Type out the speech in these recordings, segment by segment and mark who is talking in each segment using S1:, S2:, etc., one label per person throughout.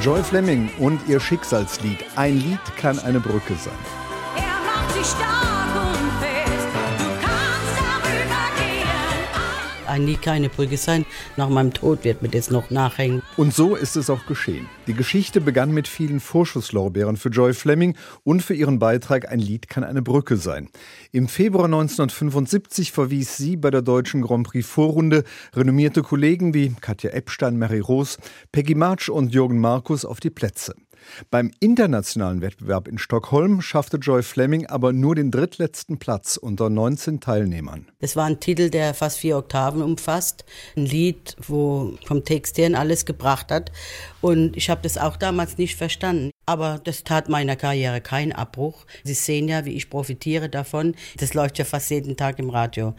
S1: Joy Fleming und ihr Schicksalslied. Ein Lied kann eine Brücke sein.
S2: Er macht sich stark
S3: Lied keine Brücke sein. Nach meinem Tod wird mir das noch nachhängen.
S1: Und so ist es auch geschehen. Die Geschichte begann mit vielen Vorschusslorbeeren für Joy Fleming und für ihren Beitrag Ein Lied kann eine Brücke sein. Im Februar 1975 verwies sie bei der deutschen Grand Prix Vorrunde renommierte Kollegen wie Katja Epstein, Mary Roos, Peggy March und Jürgen Markus auf die Plätze. Beim internationalen Wettbewerb in Stockholm schaffte Joy Fleming aber nur den drittletzten Platz unter 19 Teilnehmern.
S3: Das war ein Titel, der fast vier Oktaven umfasst. Ein Lied, wo vom Text her alles gebracht hat. Und ich habe das auch damals nicht verstanden. Aber das tat meiner Karriere keinen Abbruch. Sie sehen ja, wie ich profitiere davon. Das läuft ja fast jeden Tag im Radio.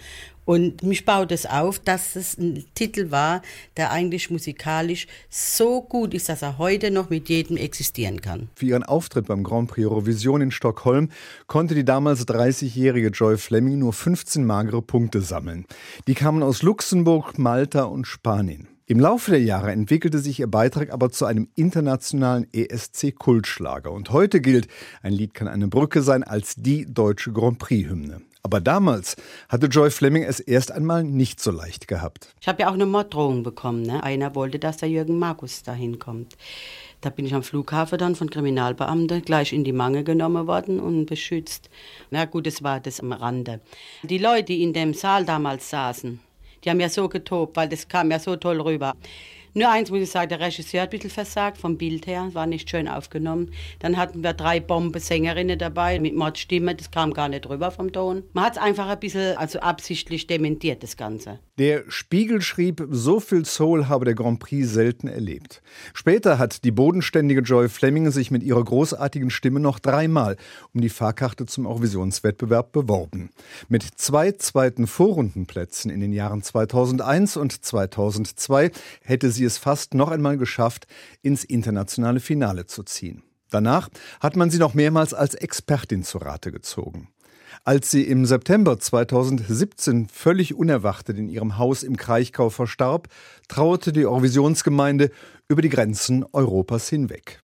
S3: Und mich baut es auf, dass es ein Titel war, der eigentlich musikalisch so gut ist, dass er heute noch mit jedem existieren kann.
S1: Für ihren Auftritt beim Grand Prix Eurovision in Stockholm konnte die damals 30-jährige Joy Fleming nur 15 magere Punkte sammeln. Die kamen aus Luxemburg, Malta und Spanien. Im Laufe der Jahre entwickelte sich ihr Beitrag aber zu einem internationalen ESC-Kultschlager. Und heute gilt, ein Lied kann eine Brücke sein, als die deutsche Grand Prix-Hymne. Aber damals hatte Joy Fleming es erst einmal nicht so leicht gehabt.
S3: Ich habe ja auch eine Morddrohung bekommen. Ne? Einer wollte, dass der Jürgen Markus dahin kommt. Da bin ich am Flughafen dann von Kriminalbeamten gleich in die Mangel genommen worden und beschützt. Na gut, es war das am Rande. Die Leute, die in dem Saal damals saßen, die haben ja so getobt, weil das kam ja so toll rüber. Nur eins muss ich sagen, der Regisseur hat ein bisschen versagt, vom Bild her, war nicht schön aufgenommen. Dann hatten wir drei Bombensängerinnen dabei mit Mordstimme, das kam gar nicht rüber vom Ton. Man hat es einfach ein bisschen, also absichtlich dementiert, das Ganze.
S1: Der Spiegel schrieb, so viel Soul habe der Grand Prix selten erlebt. Später hat die bodenständige Joy Fleming sich mit ihrer großartigen Stimme noch dreimal um die Fahrkarte zum Eurovisionswettbewerb beworben. Mit zwei zweiten Vorrundenplätzen in den Jahren 2001 und 2002 hätte sie es fast noch einmal geschafft, ins internationale Finale zu ziehen. Danach hat man sie noch mehrmals als Expertin zu Rate gezogen. Als sie im September 2017 völlig unerwartet in ihrem Haus im Kraichgau verstarb, trauerte die Eurovisionsgemeinde über die Grenzen Europas hinweg.